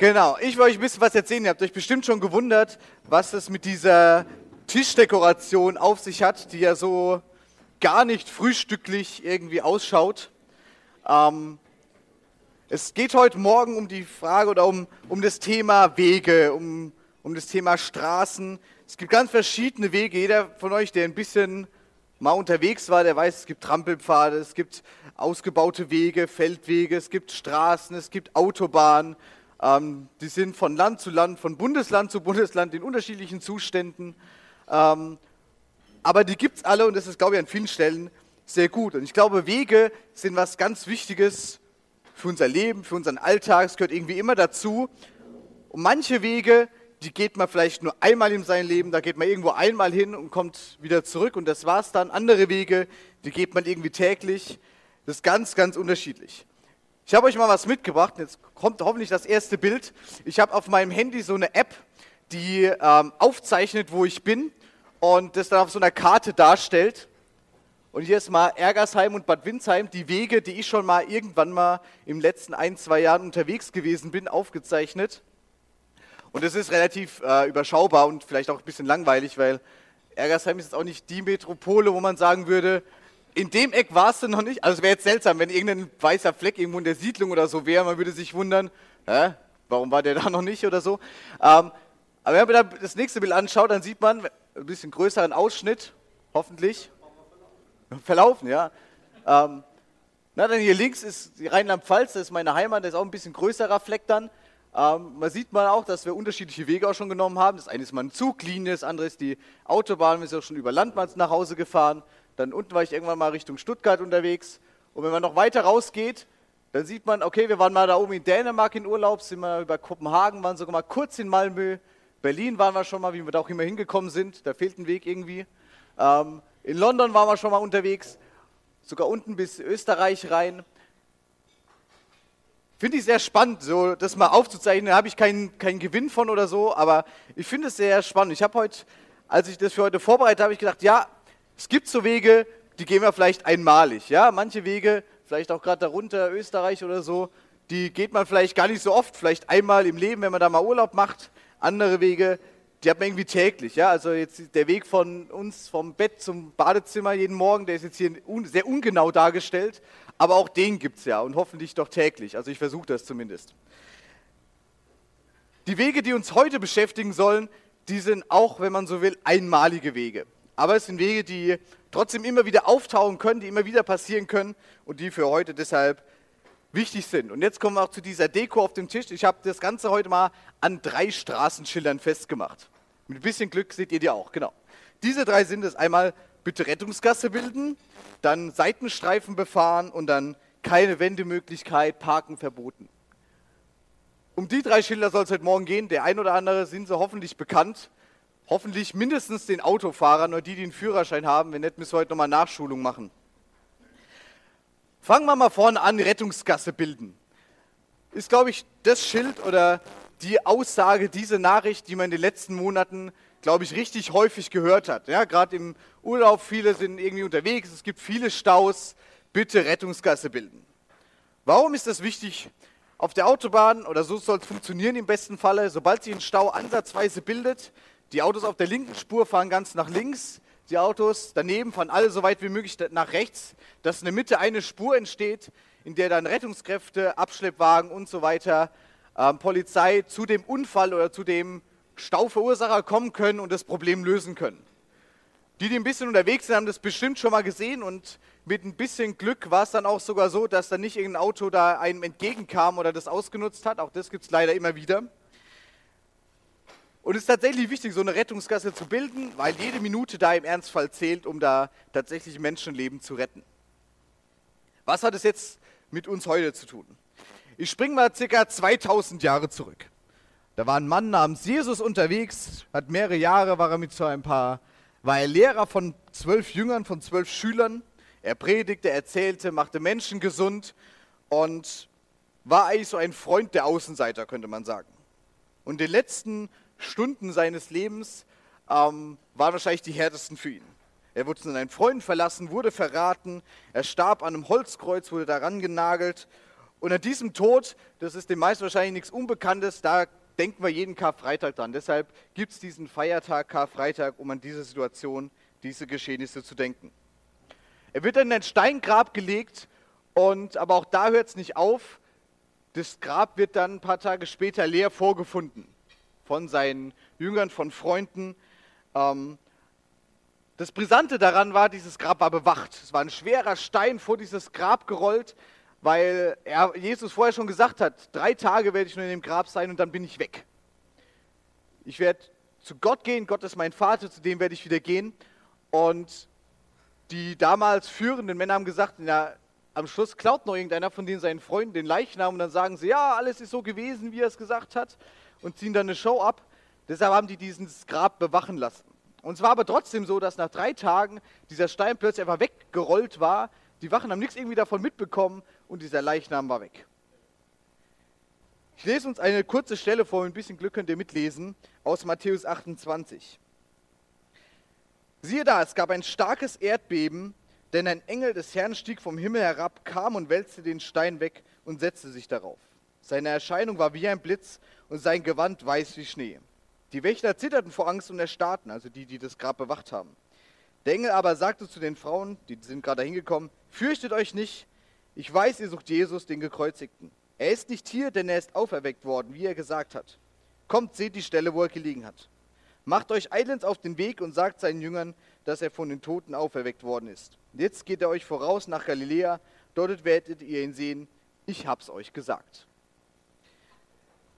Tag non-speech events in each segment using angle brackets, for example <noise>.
Genau, ich will euch ein bisschen was erzählen. Ihr habt euch bestimmt schon gewundert, was es mit dieser Tischdekoration auf sich hat, die ja so gar nicht frühstücklich irgendwie ausschaut. Ähm, es geht heute Morgen um die Frage oder um, um das Thema Wege, um, um das Thema Straßen. Es gibt ganz verschiedene Wege. Jeder von euch, der ein bisschen mal unterwegs war, der weiß, es gibt Trampelpfade, es gibt ausgebaute Wege, Feldwege, es gibt Straßen, es gibt Autobahnen. Ähm, die sind von Land zu Land, von Bundesland zu Bundesland in unterschiedlichen Zuständen. Ähm, aber die gibt es alle und das ist, glaube ich, an vielen Stellen sehr gut. Und ich glaube, Wege sind was ganz Wichtiges für unser Leben, für unseren Alltag. Es gehört irgendwie immer dazu. Und manche Wege, die geht man vielleicht nur einmal in seinem Leben, da geht man irgendwo einmal hin und kommt wieder zurück und das war's dann. Andere Wege, die geht man irgendwie täglich. Das ist ganz, ganz unterschiedlich. Ich habe euch mal was mitgebracht. Jetzt kommt hoffentlich das erste Bild. Ich habe auf meinem Handy so eine App, die ähm, aufzeichnet, wo ich bin und das dann auf so einer Karte darstellt. Und hier ist mal Ergersheim und Bad Windsheim, die Wege, die ich schon mal irgendwann mal im letzten ein, zwei Jahren unterwegs gewesen bin, aufgezeichnet. Und das ist relativ äh, überschaubar und vielleicht auch ein bisschen langweilig, weil Ergersheim ist jetzt auch nicht die Metropole, wo man sagen würde, in dem Eck warst du noch nicht. Also es wäre jetzt seltsam, wenn irgendein weißer Fleck irgendwo in der Siedlung oder so wäre. Man würde sich wundern, hä, warum war der <laughs> da noch nicht oder so. Ähm, aber wenn man das nächste Bild anschaut, dann sieht man ein bisschen größeren Ausschnitt, hoffentlich. Verlaufen, ja. Ähm, na, dann hier links ist Rheinland-Pfalz, das ist meine Heimat, das ist auch ein bisschen größerer Fleck dann. Ähm, man sieht mal auch, dass wir unterschiedliche Wege auch schon genommen haben. Das eine ist mal eine Zuglinie, das andere ist die Autobahn, wir sind auch schon über Landmanns nach Hause gefahren. Dann unten war ich irgendwann mal Richtung Stuttgart unterwegs. Und wenn man noch weiter rausgeht, dann sieht man, okay, wir waren mal da oben in Dänemark in Urlaub, sind mal über Kopenhagen, waren sogar mal kurz in Malmö. Berlin waren wir schon mal, wie wir da auch immer hingekommen sind. Da fehlt ein Weg irgendwie. Ähm, in London waren wir schon mal unterwegs, sogar unten bis Österreich rein. Finde ich sehr spannend, so das mal aufzuzeichnen. Da habe ich keinen, keinen Gewinn von oder so, aber ich finde es sehr spannend. Ich habe heute, als ich das für heute vorbereitet habe, ich gedacht, ja, es gibt so Wege, die gehen wir vielleicht einmalig. Ja? Manche Wege, vielleicht auch gerade darunter, Österreich oder so, die geht man vielleicht gar nicht so oft, vielleicht einmal im Leben, wenn man da mal Urlaub macht. Andere Wege, die hat man irgendwie täglich. Ja? Also jetzt der Weg von uns vom Bett zum Badezimmer jeden Morgen, der ist jetzt hier sehr ungenau dargestellt, aber auch den gibt es ja und hoffentlich doch täglich. Also ich versuche das zumindest. Die Wege, die uns heute beschäftigen sollen, die sind auch, wenn man so will, einmalige Wege. Aber es sind Wege, die trotzdem immer wieder auftauchen können, die immer wieder passieren können und die für heute deshalb wichtig sind. Und jetzt kommen wir auch zu dieser Deko auf dem Tisch. Ich habe das Ganze heute mal an drei Straßenschildern festgemacht. Mit ein bisschen Glück seht ihr die auch, genau. Diese drei sind es einmal bitte Rettungsgasse bilden, dann Seitenstreifen befahren und dann keine Wendemöglichkeit, Parken verboten. Um die drei Schilder soll es heute Morgen gehen. Der ein oder andere sind sie hoffentlich bekannt hoffentlich mindestens den Autofahrern oder die, die einen Führerschein haben. Wenn nicht, müssen wir heute nochmal Nachschulung machen. Fangen wir mal vorne an, Rettungsgasse bilden. Ist, glaube ich, das Schild oder die Aussage, diese Nachricht, die man in den letzten Monaten, glaube ich, richtig häufig gehört hat. Ja, Gerade im Urlaub, viele sind irgendwie unterwegs, es gibt viele Staus, bitte Rettungsgasse bilden. Warum ist das wichtig? Auf der Autobahn, oder so soll es funktionieren im besten Falle, sobald sich ein Stau ansatzweise bildet, die Autos auf der linken Spur fahren ganz nach links, die Autos daneben fahren alle so weit wie möglich nach rechts, dass in der Mitte eine Spur entsteht, in der dann Rettungskräfte, Abschleppwagen und so weiter, äh, Polizei zu dem Unfall oder zu dem Stauverursacher kommen können und das Problem lösen können. Die, die ein bisschen unterwegs sind, haben das bestimmt schon mal gesehen und mit ein bisschen Glück war es dann auch sogar so, dass dann nicht irgendein Auto da einem entgegenkam oder das ausgenutzt hat. Auch das gibt es leider immer wieder. Und es ist tatsächlich wichtig, so eine Rettungsgasse zu bilden, weil jede Minute da im Ernstfall zählt, um da tatsächlich Menschenleben zu retten. Was hat es jetzt mit uns heute zu tun? Ich springe mal circa 2000 Jahre zurück. Da war ein Mann namens Jesus unterwegs, hat mehrere Jahre, war er mit so ein paar, war er Lehrer von zwölf Jüngern, von zwölf Schülern. Er predigte, erzählte, machte Menschen gesund und war eigentlich so ein Freund der Außenseiter, könnte man sagen. Und den letzten Stunden seines Lebens ähm, waren wahrscheinlich die härtesten für ihn. Er wurde von seinen Freunden verlassen, wurde verraten, er starb an einem Holzkreuz, wurde daran genagelt Und an diesem Tod, das ist den meisten wahrscheinlich nichts Unbekanntes, da denken wir jeden Karfreitag dran. Deshalb gibt es diesen Feiertag Karfreitag, um an diese Situation, diese Geschehnisse zu denken. Er wird in ein Steingrab gelegt und aber auch da hört es nicht auf. Das Grab wird dann ein paar Tage später leer vorgefunden von seinen Jüngern, von Freunden. Ähm, das Brisante daran war, dieses Grab war bewacht. Es war ein schwerer Stein vor dieses Grab gerollt, weil er, Jesus vorher schon gesagt hat, drei Tage werde ich nur in dem Grab sein und dann bin ich weg. Ich werde zu Gott gehen, Gott ist mein Vater, zu dem werde ich wieder gehen. Und die damals führenden Männer haben gesagt, na, am Schluss klaut noch irgendeiner von denen seinen Freunden den Leichnam und dann sagen sie, ja, alles ist so gewesen, wie er es gesagt hat und ziehen dann eine Show ab. Deshalb haben die dieses Grab bewachen lassen. Und es war aber trotzdem so, dass nach drei Tagen dieser Stein plötzlich einfach weggerollt war. Die Wachen haben nichts irgendwie davon mitbekommen und dieser Leichnam war weg. Ich lese uns eine kurze Stelle vor, ein bisschen Glück könnt ihr mitlesen, aus Matthäus 28. Siehe da, es gab ein starkes Erdbeben, denn ein Engel des Herrn stieg vom Himmel herab, kam und wälzte den Stein weg und setzte sich darauf. Seine Erscheinung war wie ein Blitz und sein Gewand weiß wie Schnee. Die Wächter zitterten vor Angst und erstarrten, also die, die das Grab bewacht haben. Der Engel aber sagte zu den Frauen, die sind gerade hingekommen, fürchtet euch nicht, ich weiß, ihr sucht Jesus, den Gekreuzigten. Er ist nicht hier, denn er ist auferweckt worden, wie er gesagt hat. Kommt, seht die Stelle, wo er gelegen hat. Macht euch eilends auf den Weg und sagt seinen Jüngern, dass er von den Toten auferweckt worden ist. Jetzt geht er euch voraus nach Galiläa, dort werdet ihr ihn sehen. Ich hab's euch gesagt.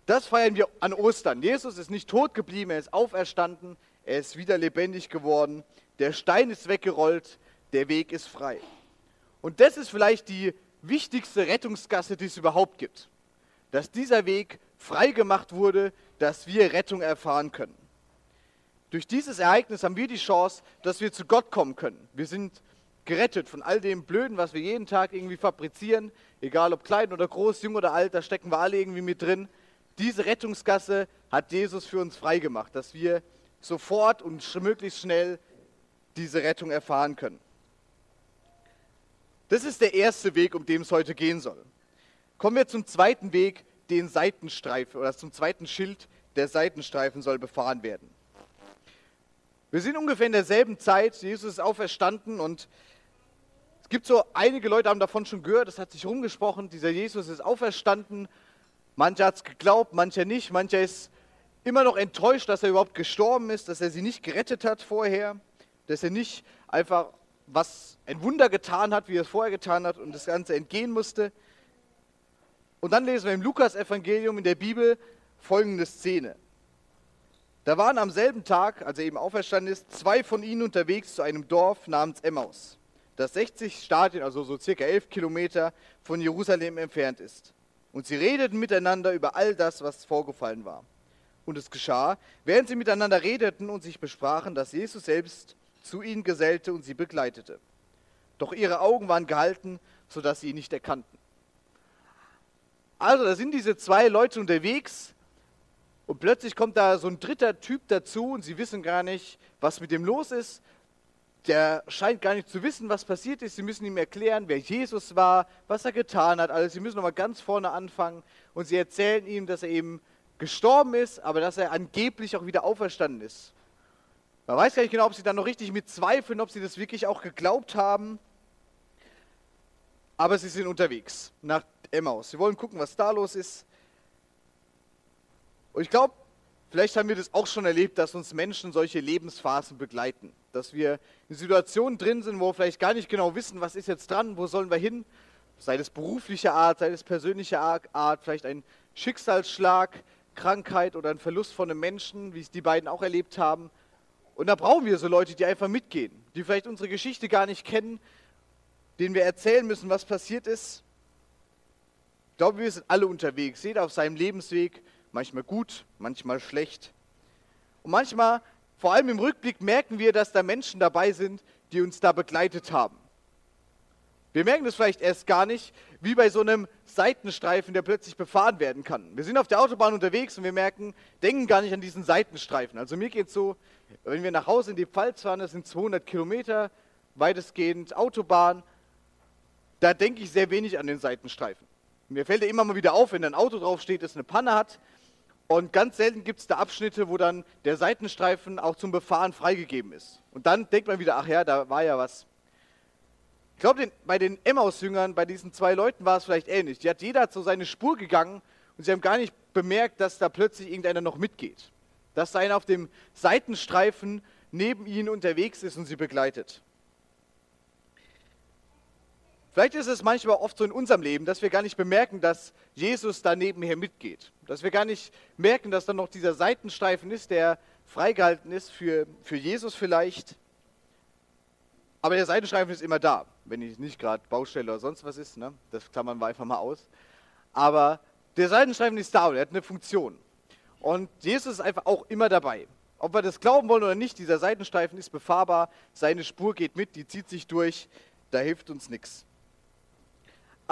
Das feiern wir an Ostern. Jesus ist nicht tot geblieben, er ist auferstanden, er ist wieder lebendig geworden, der Stein ist weggerollt, der Weg ist frei. Und das ist vielleicht die wichtigste Rettungsgasse, die es überhaupt gibt. Dass dieser Weg frei gemacht wurde, dass wir Rettung erfahren können. Durch dieses Ereignis haben wir die Chance, dass wir zu Gott kommen können. Wir sind gerettet von all dem Blöden, was wir jeden Tag irgendwie fabrizieren, egal ob klein oder groß, jung oder alt, da stecken wir alle irgendwie mit drin. Diese Rettungsgasse hat Jesus für uns freigemacht, dass wir sofort und möglichst schnell diese Rettung erfahren können. Das ist der erste Weg, um den es heute gehen soll. Kommen wir zum zweiten Weg, den Seitenstreifen oder zum zweiten Schild, der Seitenstreifen soll befahren werden. Wir sind ungefähr in derselben Zeit, Jesus ist auferstanden und es gibt so einige Leute haben davon schon gehört, das hat sich rumgesprochen, dieser Jesus ist auferstanden Mancher hat es geglaubt, mancher nicht. Mancher ist immer noch enttäuscht, dass er überhaupt gestorben ist, dass er sie nicht gerettet hat vorher, dass er nicht einfach was ein Wunder getan hat, wie er es vorher getan hat und das Ganze entgehen musste. Und dann lesen wir im Lukas-Evangelium in der Bibel folgende Szene. Da waren am selben Tag, als er eben auferstanden ist, zwei von ihnen unterwegs zu einem Dorf namens Emmaus, das 60 Stadien, also so circa 11 Kilometer von Jerusalem entfernt ist. Und sie redeten miteinander über all das, was vorgefallen war. Und es geschah, während sie miteinander redeten und sich besprachen, dass Jesus selbst zu ihnen gesellte und sie begleitete. Doch ihre Augen waren gehalten, sodass sie ihn nicht erkannten. Also, da sind diese zwei Leute unterwegs und plötzlich kommt da so ein dritter Typ dazu und sie wissen gar nicht, was mit dem los ist der scheint gar nicht zu wissen, was passiert ist. Sie müssen ihm erklären, wer Jesus war, was er getan hat. Also sie müssen nochmal ganz vorne anfangen und sie erzählen ihm, dass er eben gestorben ist, aber dass er angeblich auch wieder auferstanden ist. Man weiß gar nicht genau, ob sie dann noch richtig mit zweifeln, ob sie das wirklich auch geglaubt haben. Aber sie sind unterwegs nach Emmaus. Sie wollen gucken, was da los ist. Und ich glaube, Vielleicht haben wir das auch schon erlebt, dass uns Menschen solche Lebensphasen begleiten. Dass wir in Situationen drin sind, wo wir vielleicht gar nicht genau wissen, was ist jetzt dran, wo sollen wir hin. Sei es berufliche Art, sei es persönliche Art, vielleicht ein Schicksalsschlag, Krankheit oder ein Verlust von einem Menschen, wie es die beiden auch erlebt haben. Und da brauchen wir so Leute, die einfach mitgehen, die vielleicht unsere Geschichte gar nicht kennen, denen wir erzählen müssen, was passiert ist. Ich glaube, wir sind alle unterwegs, jeder auf seinem Lebensweg manchmal gut, manchmal schlecht. Und manchmal, vor allem im Rückblick, merken wir, dass da Menschen dabei sind, die uns da begleitet haben. Wir merken das vielleicht erst gar nicht, wie bei so einem Seitenstreifen, der plötzlich befahren werden kann. Wir sind auf der Autobahn unterwegs und wir merken, denken gar nicht an diesen Seitenstreifen. Also mir geht es so, wenn wir nach Hause in die Pfalz fahren, das sind 200 Kilometer, weitestgehend Autobahn, da denke ich sehr wenig an den Seitenstreifen. Mir fällt er immer mal wieder auf, wenn ein Auto draufsteht, das eine Panne hat. Und ganz selten gibt es da Abschnitte, wo dann der Seitenstreifen auch zum Befahren freigegeben ist. Und dann denkt man wieder, ach ja, da war ja was. Ich glaube, bei den Emmaus-Jüngern, bei diesen zwei Leuten war es vielleicht ähnlich. Die hat jeder so seine Spur gegangen und sie haben gar nicht bemerkt, dass da plötzlich irgendeiner noch mitgeht. Dass da einer auf dem Seitenstreifen neben ihnen unterwegs ist und sie begleitet. Vielleicht ist es manchmal oft so in unserem Leben, dass wir gar nicht bemerken, dass Jesus da nebenher mitgeht. Dass wir gar nicht merken, dass da noch dieser Seitenstreifen ist, der freigehalten ist für, für Jesus vielleicht. Aber der Seitenstreifen ist immer da, wenn ich nicht gerade Baustelle oder sonst was ist. Ne? Das klammern wir einfach mal aus. Aber der Seitenstreifen ist da und er hat eine Funktion. Und Jesus ist einfach auch immer dabei. Ob wir das glauben wollen oder nicht, dieser Seitenstreifen ist befahrbar, seine Spur geht mit, die zieht sich durch, da hilft uns nichts.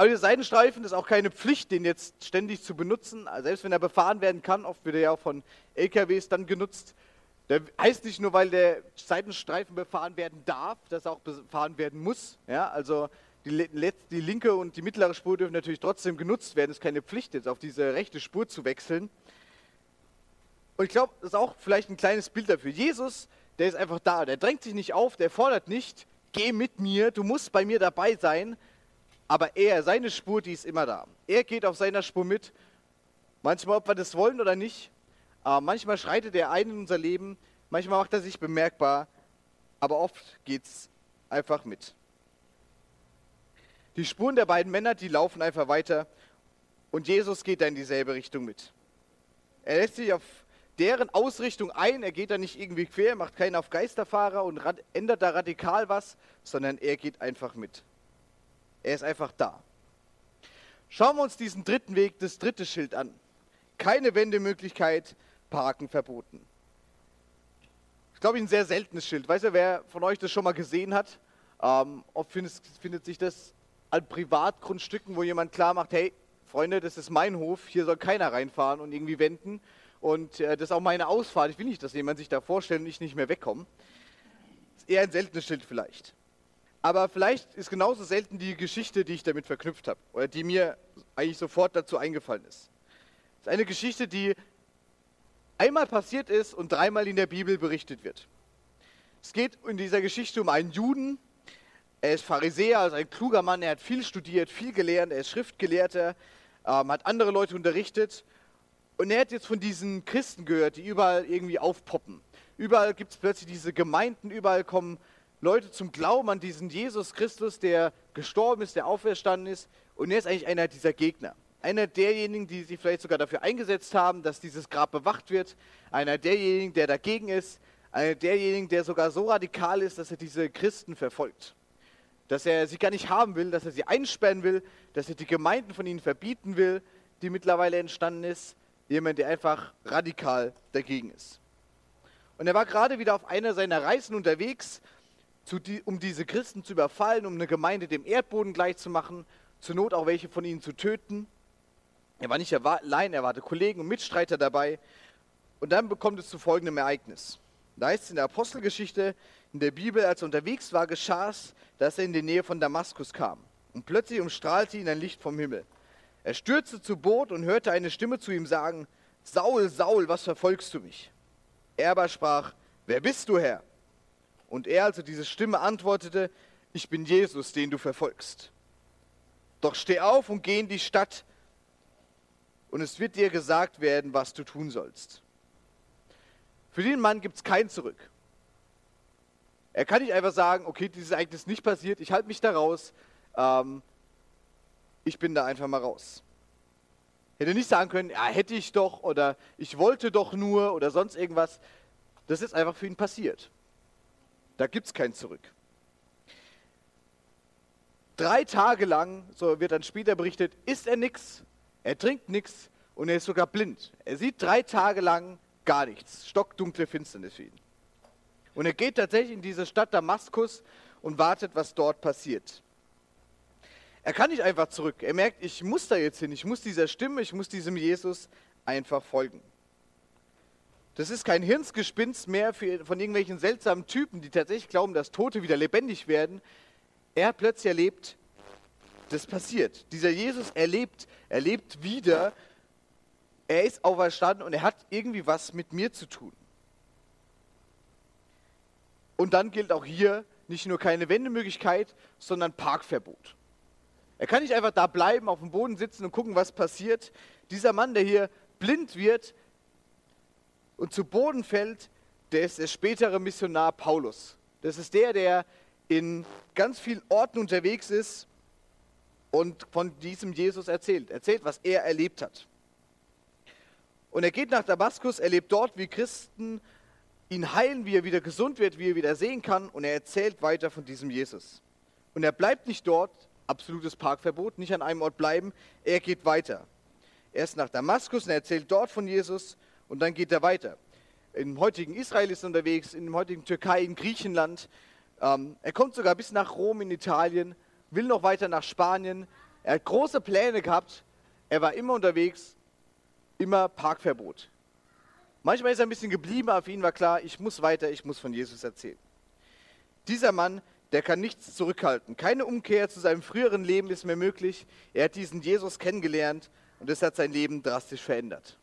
Aber der Seitenstreifen ist auch keine Pflicht, den jetzt ständig zu benutzen. Also selbst wenn er befahren werden kann, oft wird er ja auch von LKWs dann genutzt. Der heißt nicht nur, weil der Seitenstreifen befahren werden darf, dass er auch befahren werden muss. Ja, also die, die linke und die mittlere Spur dürfen natürlich trotzdem genutzt werden. Es ist keine Pflicht, jetzt auf diese rechte Spur zu wechseln. Und ich glaube, das ist auch vielleicht ein kleines Bild dafür. Jesus, der ist einfach da. Der drängt sich nicht auf, der fordert nicht, geh mit mir, du musst bei mir dabei sein, aber er, seine Spur, die ist immer da. Er geht auf seiner Spur mit. Manchmal, ob wir das wollen oder nicht. Aber manchmal schreitet er ein in unser Leben. Manchmal macht er sich bemerkbar. Aber oft geht es einfach mit. Die Spuren der beiden Männer, die laufen einfach weiter. Und Jesus geht da in dieselbe Richtung mit. Er lässt sich auf deren Ausrichtung ein. Er geht da nicht irgendwie quer, macht keinen auf Geisterfahrer und ändert da radikal was, sondern er geht einfach mit. Er ist einfach da. Schauen wir uns diesen dritten Weg, das dritte Schild an. Keine Wendemöglichkeit, Parken verboten. Ich glaube, ein sehr seltenes Schild. Weiß ja, wer von euch das schon mal gesehen hat? Ähm, oft findet, findet sich das an Privatgrundstücken, wo jemand klar macht, hey, Freunde, das ist mein Hof, hier soll keiner reinfahren und irgendwie wenden. Und äh, das ist auch meine Ausfahrt. Ich will nicht, dass jemand sich da vorstellt und ich nicht mehr wegkomme. Ist eher ein seltenes Schild vielleicht. Aber vielleicht ist genauso selten die Geschichte, die ich damit verknüpft habe oder die mir eigentlich sofort dazu eingefallen ist. Es ist eine Geschichte, die einmal passiert ist und dreimal in der Bibel berichtet wird. Es geht in dieser Geschichte um einen Juden. Er ist Pharisäer, also ein kluger Mann. Er hat viel studiert, viel gelernt. Er ist Schriftgelehrter, ähm, hat andere Leute unterrichtet. Und er hat jetzt von diesen Christen gehört, die überall irgendwie aufpoppen. Überall gibt es plötzlich diese Gemeinden, überall kommen Leute zum Glauben an diesen Jesus Christus, der gestorben ist, der auferstanden ist. Und er ist eigentlich einer dieser Gegner. Einer derjenigen, die sich vielleicht sogar dafür eingesetzt haben, dass dieses Grab bewacht wird. Einer derjenigen, der dagegen ist. Einer derjenigen, der sogar so radikal ist, dass er diese Christen verfolgt. Dass er sie gar nicht haben will, dass er sie einsperren will, dass er die Gemeinden von ihnen verbieten will, die mittlerweile entstanden ist. Jemand, der einfach radikal dagegen ist. Und er war gerade wieder auf einer seiner Reisen unterwegs die, um diese Christen zu überfallen, um eine Gemeinde dem Erdboden gleichzumachen, zur Not auch welche von ihnen zu töten. Er war nicht allein, er hatte Kollegen und Mitstreiter dabei. Und dann bekommt es zu folgendem Ereignis. Da heißt es in der Apostelgeschichte, in der Bibel, als er unterwegs war, geschah es, dass er in die Nähe von Damaskus kam. Und plötzlich umstrahlte ihn ein Licht vom Himmel. Er stürzte zu Boot und hörte eine Stimme zu ihm sagen, Saul, Saul, was verfolgst du mich? Er aber sprach, wer bist du, Herr? Und er, also diese Stimme, antwortete, ich bin Jesus, den du verfolgst. Doch steh auf und geh in die Stadt, und es wird dir gesagt werden, was du tun sollst. Für den Mann gibt es kein Zurück. Er kann nicht einfach sagen, okay, dieses Ereignis ist nicht passiert, ich halte mich da raus, ähm, ich bin da einfach mal raus. Hätte nicht sagen können, ja, hätte ich doch oder ich wollte doch nur oder sonst irgendwas. Das ist einfach für ihn passiert. Da gibt es kein Zurück. Drei Tage lang, so wird dann später berichtet, isst er nichts, er trinkt nichts und er ist sogar blind. Er sieht drei Tage lang gar nichts. Stockdunkle Finsternis für ihn. Und er geht tatsächlich in diese Stadt Damaskus und wartet, was dort passiert. Er kann nicht einfach zurück. Er merkt, ich muss da jetzt hin. Ich muss dieser Stimme, ich muss diesem Jesus einfach folgen. Das ist kein Hirnsgespinst mehr für, von irgendwelchen seltsamen Typen, die tatsächlich glauben, dass Tote wieder lebendig werden. Er hat plötzlich erlebt, das passiert. Dieser Jesus erlebt, erlebt wieder, er ist auferstanden und er hat irgendwie was mit mir zu tun. Und dann gilt auch hier nicht nur keine Wendemöglichkeit, sondern Parkverbot. Er kann nicht einfach da bleiben, auf dem Boden sitzen und gucken, was passiert. Dieser Mann, der hier blind wird und zu Boden fällt, der ist der spätere Missionar Paulus. Das ist der, der in ganz vielen Orten unterwegs ist und von diesem Jesus erzählt. Erzählt, was er erlebt hat. Und er geht nach Damaskus, erlebt dort, wie Christen ihn heilen, wie er wieder gesund wird, wie er wieder sehen kann. Und er erzählt weiter von diesem Jesus. Und er bleibt nicht dort, absolutes Parkverbot, nicht an einem Ort bleiben, er geht weiter. Er ist nach Damaskus und er erzählt dort von Jesus und dann geht er weiter. Im heutigen Israel ist er unterwegs, in dem heutigen Türkei, in Griechenland. Ähm, er kommt sogar bis nach Rom in Italien, will noch weiter nach Spanien. Er hat große Pläne gehabt. Er war immer unterwegs, immer Parkverbot. Manchmal ist er ein bisschen geblieben, aber für ihn war klar, ich muss weiter, ich muss von Jesus erzählen. Dieser Mann, der kann nichts zurückhalten. Keine Umkehr zu seinem früheren Leben ist mehr möglich. Er hat diesen Jesus kennengelernt und es hat sein Leben drastisch verändert.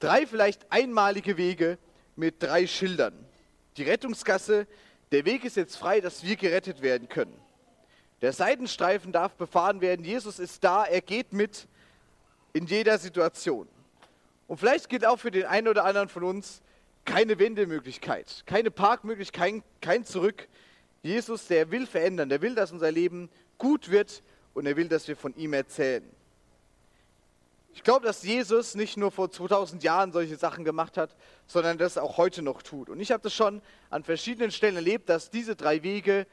Drei vielleicht einmalige Wege mit drei Schildern. Die Rettungsgasse, der Weg ist jetzt frei, dass wir gerettet werden können. Der Seitenstreifen darf befahren werden. Jesus ist da, er geht mit in jeder Situation. Und vielleicht gilt auch für den einen oder anderen von uns keine Wendemöglichkeit, keine Parkmöglichkeit, kein, kein Zurück. Jesus, der will verändern, der will, dass unser Leben gut wird und er will, dass wir von ihm erzählen. Ich glaube, dass Jesus nicht nur vor 2000 Jahren solche Sachen gemacht hat, sondern das auch heute noch tut. Und ich habe das schon an verschiedenen Stellen erlebt, dass diese drei Wege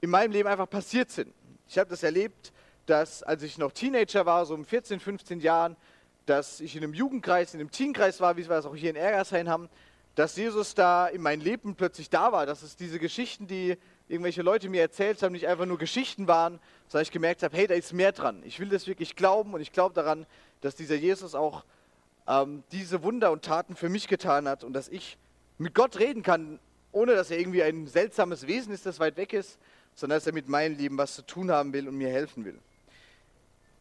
in meinem Leben einfach passiert sind. Ich habe das erlebt, dass als ich noch Teenager war, so um 14, 15 Jahren, dass ich in einem Jugendkreis, in einem Teenkreis war, wie wir es auch hier in Ergershain haben, dass Jesus da in mein Leben plötzlich da war, dass es diese Geschichten, die irgendwelche Leute mir erzählt haben, nicht einfach nur Geschichten waren, sondern ich gemerkt habe, hey, da ist mehr dran. Ich will das wirklich glauben und ich glaube daran, dass dieser Jesus auch ähm, diese Wunder und Taten für mich getan hat und dass ich mit Gott reden kann, ohne dass er irgendwie ein seltsames Wesen ist, das weit weg ist, sondern dass er mit meinem Leben was zu tun haben will und mir helfen will.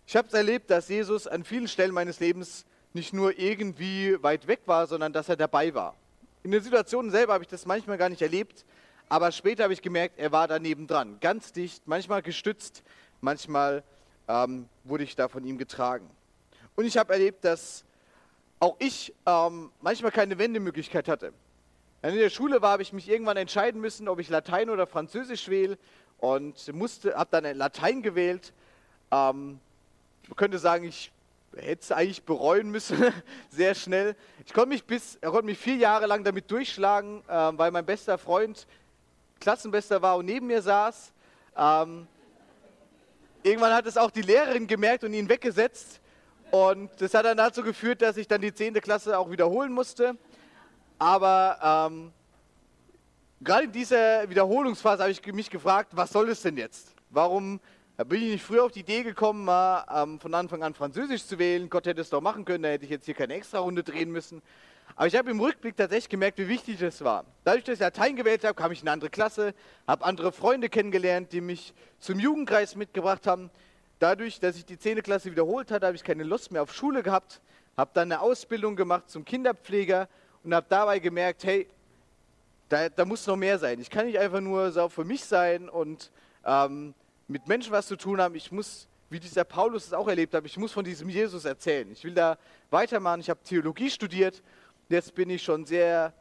Ich habe es erlebt, dass Jesus an vielen Stellen meines Lebens nicht nur irgendwie weit weg war, sondern dass er dabei war. In den Situationen selber habe ich das manchmal gar nicht erlebt, aber später habe ich gemerkt, er war daneben dran, ganz dicht, manchmal gestützt, manchmal ähm, wurde ich da von ihm getragen. Und ich habe erlebt, dass auch ich ähm, manchmal keine Wendemöglichkeit hatte. Wenn in der Schule war, habe ich mich irgendwann entscheiden müssen, ob ich Latein oder Französisch wähle und musste, habe dann Latein gewählt. Ähm, man könnte sagen, ich hätte es eigentlich bereuen müssen, <laughs> sehr schnell. Ich konnte mich bis, konnte mich vier Jahre lang damit durchschlagen, äh, weil mein bester Freund Klassenbester war und neben mir saß. Ähm, irgendwann hat es auch die Lehrerin gemerkt und ihn weggesetzt. Und das hat dann dazu geführt, dass ich dann die 10. Klasse auch wiederholen musste. Aber ähm, gerade in dieser Wiederholungsphase habe ich mich gefragt, was soll es denn jetzt? Warum bin ich nicht früher auf die Idee gekommen, mal ähm, von Anfang an Französisch zu wählen? Gott hätte es doch machen können, da hätte ich jetzt hier keine extra Runde drehen müssen. Aber ich habe im Rückblick tatsächlich gemerkt, wie wichtig das war. Dadurch, dass ich Latein gewählt habe, kam ich in eine andere Klasse, habe andere Freunde kennengelernt, die mich zum Jugendkreis mitgebracht haben. Dadurch, dass ich die 10. Klasse wiederholt hatte, habe ich keine Lust mehr auf Schule gehabt, habe dann eine Ausbildung gemacht zum Kinderpfleger und habe dabei gemerkt, hey, da, da, muss noch mehr sein. Ich kann nicht einfach nur so für mich sein und ähm, mit Menschen was zu tun haben. Ich muss, wie dieser Paulus es auch erlebt hat, ich muss von diesem Jesus erzählen. Ich will da weitermachen. Ich habe Theologie studiert Jetzt bin ich schon sehr,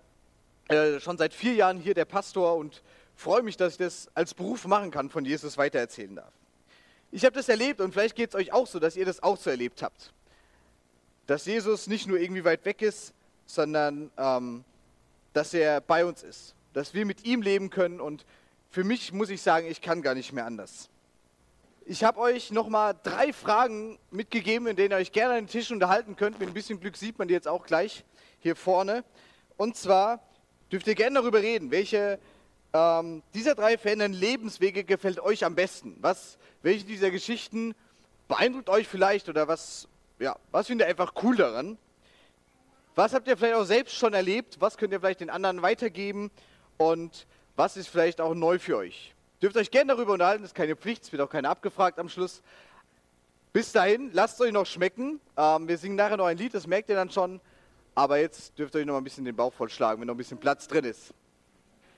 äh, schon seit vier Jahren hier der Pastor und freue mich, dass ich das als Beruf machen kann, von Jesus weitererzählen darf. Ich habe das erlebt und vielleicht geht es euch auch so, dass ihr das auch so erlebt habt. Dass Jesus nicht nur irgendwie weit weg ist, sondern ähm, dass er bei uns ist. Dass wir mit ihm leben können und für mich muss ich sagen, ich kann gar nicht mehr anders. Ich habe euch nochmal drei Fragen mitgegeben, in denen ihr euch gerne an den Tisch unterhalten könnt. Mit ein bisschen Glück sieht man die jetzt auch gleich hier vorne. Und zwar dürft ihr gerne darüber reden, welche ähm, dieser drei verändernden Lebenswege gefällt euch am besten. Was, welche dieser Geschichten beeindruckt euch vielleicht oder was, ja, was findet ihr einfach cool daran? Was habt ihr vielleicht auch selbst schon erlebt? Was könnt ihr vielleicht den anderen weitergeben? Und was ist vielleicht auch neu für euch? Dürft euch gerne darüber unterhalten, das ist keine Pflicht, es wird auch keiner abgefragt am Schluss. Bis dahin, lasst euch noch schmecken. Ähm, wir singen nachher noch ein Lied, das merkt ihr dann schon. Aber jetzt dürft ihr euch noch mal ein bisschen den Bauch vollschlagen, wenn noch ein bisschen Platz drin ist.